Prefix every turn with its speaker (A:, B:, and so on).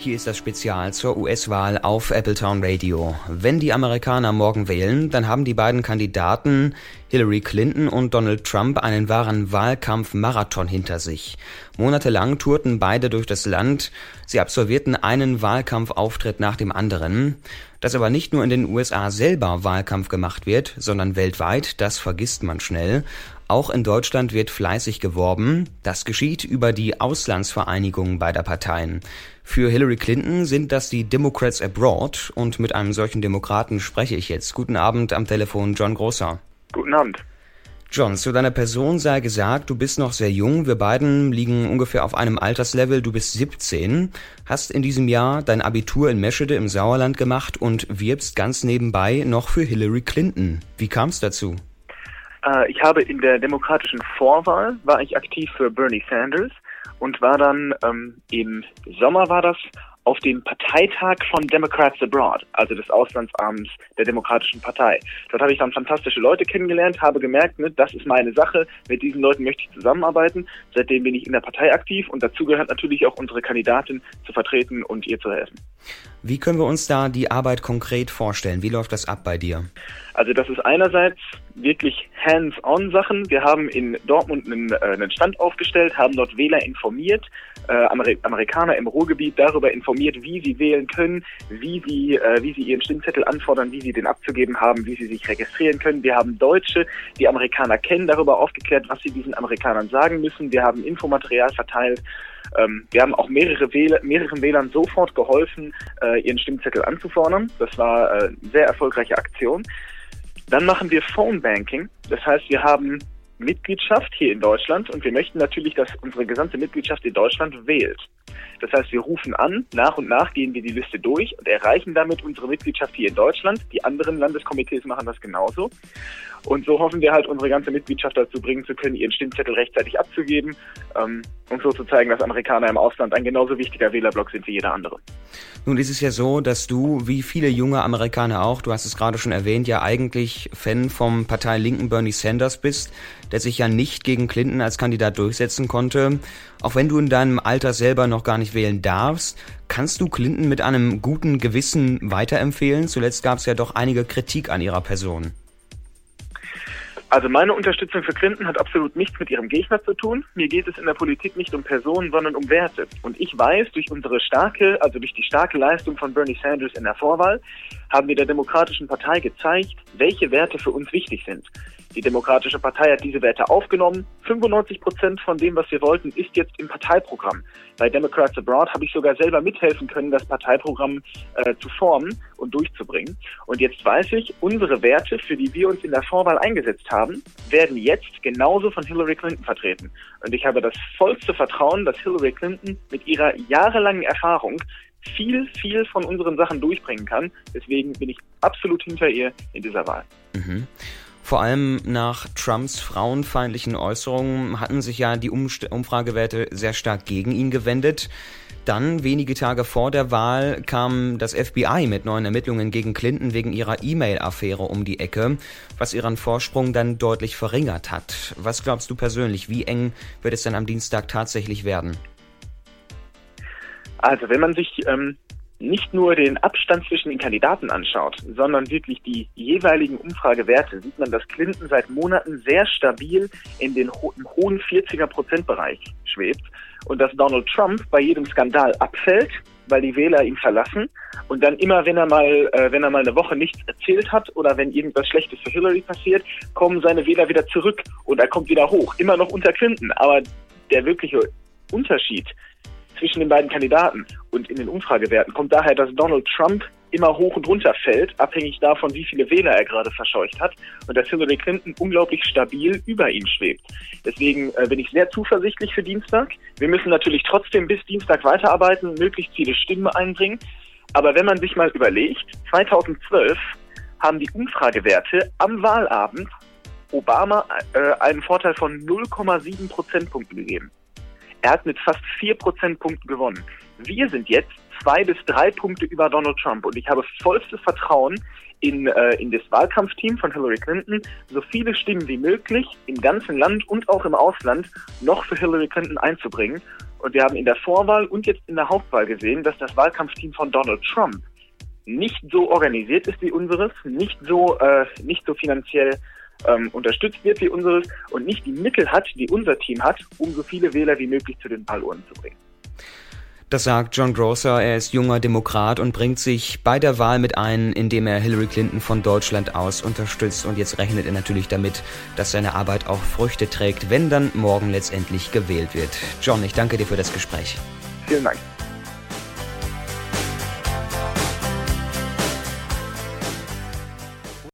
A: Hier ist das Spezial zur US-Wahl auf Appletown Radio. Wenn die Amerikaner morgen wählen, dann haben die beiden Kandidaten Hillary Clinton und Donald Trump einen wahren Wahlkampfmarathon hinter sich. Monatelang tourten beide durch das Land. Sie absolvierten einen Wahlkampfauftritt nach dem anderen. Dass aber nicht nur in den USA selber Wahlkampf gemacht wird, sondern weltweit, das vergisst man schnell. Auch in Deutschland wird fleißig geworben. Das geschieht über die Auslandsvereinigung beider Parteien. Für Hillary Clinton sind das die Democrats Abroad und mit einem solchen Demokraten spreche ich jetzt. Guten Abend am Telefon, John Grosser.
B: Guten Abend.
A: John, zu deiner Person sei gesagt, du bist noch sehr jung. Wir beiden liegen ungefähr auf einem Alterslevel. Du bist 17, hast in diesem Jahr dein Abitur in Meschede im Sauerland gemacht und wirbst ganz nebenbei noch für Hillary Clinton. Wie kam es dazu?
B: Äh, ich habe in der demokratischen Vorwahl war ich aktiv für Bernie Sanders und war dann ähm, im Sommer war das auf dem Parteitag von Democrats Abroad, also des Auslandsabends der Demokratischen Partei. Dort habe ich dann fantastische Leute kennengelernt, habe gemerkt, ne, das ist meine Sache, mit diesen Leuten möchte ich zusammenarbeiten. Seitdem bin ich in der Partei aktiv und dazu gehört natürlich auch unsere Kandidatin zu vertreten und ihr zu helfen.
A: Wie können wir uns da die Arbeit konkret vorstellen? Wie läuft das ab bei dir?
B: Also das ist einerseits wirklich hands-on Sachen. Wir haben in Dortmund einen, äh, einen Stand aufgestellt, haben dort Wähler informiert, äh, Amer Amerikaner im Ruhrgebiet darüber informiert, wie sie wählen können, wie sie, äh, wie sie ihren Stimmzettel anfordern, wie sie den abzugeben haben, wie sie sich registrieren können. Wir haben Deutsche, die Amerikaner kennen, darüber aufgeklärt, was sie diesen Amerikanern sagen müssen. Wir haben Infomaterial verteilt. Ähm, wir haben auch mehrere Wähler, mehreren Wählern sofort geholfen, äh, ihren Stimmzettel anzufordern. Das war äh, eine sehr erfolgreiche Aktion. Dann machen wir Phone Banking. Das heißt, wir haben Mitgliedschaft hier in Deutschland und wir möchten natürlich, dass unsere gesamte Mitgliedschaft in Deutschland wählt. Das heißt, wir rufen an, nach und nach gehen wir die Liste durch und erreichen damit unsere Mitgliedschaft hier in Deutschland. Die anderen Landeskomitees machen das genauso. Und so hoffen wir halt, unsere ganze Mitgliedschaft dazu bringen zu können, ihren Stimmzettel rechtzeitig abzugeben ähm, und so zu zeigen, dass Amerikaner im Ausland ein genauso wichtiger Wählerblock sind wie jeder andere.
A: Nun ist es ja so, dass du, wie viele junge Amerikaner auch, du hast es gerade schon erwähnt, ja eigentlich Fan vom Parteilinken Bernie Sanders bist, der sich ja nicht gegen Clinton als Kandidat durchsetzen konnte. Auch wenn du in deinem Alter selber noch gar nicht wählen darfst, kannst du Clinton mit einem guten Gewissen weiterempfehlen? Zuletzt gab es ja doch einige Kritik an ihrer Person.
B: Also meine Unterstützung für Clinton hat absolut nichts mit ihrem Gegner zu tun. Mir geht es in der Politik nicht um Personen, sondern um Werte. Und ich weiß, durch unsere starke, also durch die starke Leistung von Bernie Sanders in der Vorwahl, haben wir der Demokratischen Partei gezeigt, welche Werte für uns wichtig sind. Die Demokratische Partei hat diese Werte aufgenommen. 95 Prozent von dem, was wir wollten, ist jetzt im Parteiprogramm. Bei Democrats Abroad habe ich sogar selber mithelfen können, das Parteiprogramm äh, zu formen und durchzubringen. Und jetzt weiß ich, unsere Werte, für die wir uns in der Vorwahl eingesetzt haben, werden jetzt genauso von Hillary Clinton vertreten. Und ich habe das vollste Vertrauen, dass Hillary Clinton mit ihrer jahrelangen Erfahrung viel, viel von unseren Sachen durchbringen kann. Deswegen bin ich absolut hinter ihr in dieser Wahl.
A: Mhm. Vor allem nach Trumps frauenfeindlichen Äußerungen hatten sich ja die Umfragewerte sehr stark gegen ihn gewendet. Dann, wenige Tage vor der Wahl, kam das FBI mit neuen Ermittlungen gegen Clinton wegen ihrer E-Mail-Affäre um die Ecke, was ihren Vorsprung dann deutlich verringert hat. Was glaubst du persönlich, wie eng wird es denn am Dienstag tatsächlich werden?
B: Also, wenn man sich ähm, nicht nur den Abstand zwischen den Kandidaten anschaut, sondern wirklich die jeweiligen Umfragewerte, sieht man, dass Clinton seit Monaten sehr stabil in den ho im hohen 40er Prozentbereich schwebt und dass Donald Trump bei jedem Skandal abfällt, weil die Wähler ihn verlassen und dann immer, wenn er mal, äh, wenn er mal eine Woche nichts erzählt hat oder wenn irgendwas Schlechtes für Hillary passiert, kommen seine Wähler wieder zurück und er kommt wieder hoch, immer noch unter Clinton. Aber der wirkliche Unterschied zwischen den beiden Kandidaten und in den Umfragewerten kommt daher, dass Donald Trump immer hoch und runter fällt, abhängig davon, wie viele Wähler er gerade verscheucht hat, und dass Hillary Clinton unglaublich stabil über ihm schwebt. Deswegen äh, bin ich sehr zuversichtlich für Dienstag. Wir müssen natürlich trotzdem bis Dienstag weiterarbeiten, möglichst viele Stimmen einbringen. Aber wenn man sich mal überlegt, 2012 haben die Umfragewerte am Wahlabend Obama äh, einen Vorteil von 0,7 Prozentpunkten gegeben. Er hat mit fast vier Prozentpunkten gewonnen. Wir sind jetzt zwei bis drei Punkte über Donald Trump und ich habe vollstes Vertrauen in, äh, in das Wahlkampfteam von Hillary Clinton, so viele Stimmen wie möglich im ganzen Land und auch im Ausland noch für Hillary Clinton einzubringen. Und wir haben in der Vorwahl und jetzt in der Hauptwahl gesehen, dass das Wahlkampfteam von Donald Trump nicht so organisiert ist wie unseres, nicht so, äh, nicht so finanziell ähm, unterstützt wird wie unseres und nicht die Mittel hat, die unser Team hat, um so viele Wähler wie möglich zu den Wahluhren zu bringen.
A: Das sagt John Grosser, er ist junger Demokrat und bringt sich bei der Wahl mit ein, indem er Hillary Clinton von Deutschland aus unterstützt. Und jetzt rechnet er natürlich damit, dass seine Arbeit auch Früchte trägt, wenn dann morgen letztendlich gewählt wird. John, ich danke dir für das Gespräch.
B: Vielen Dank.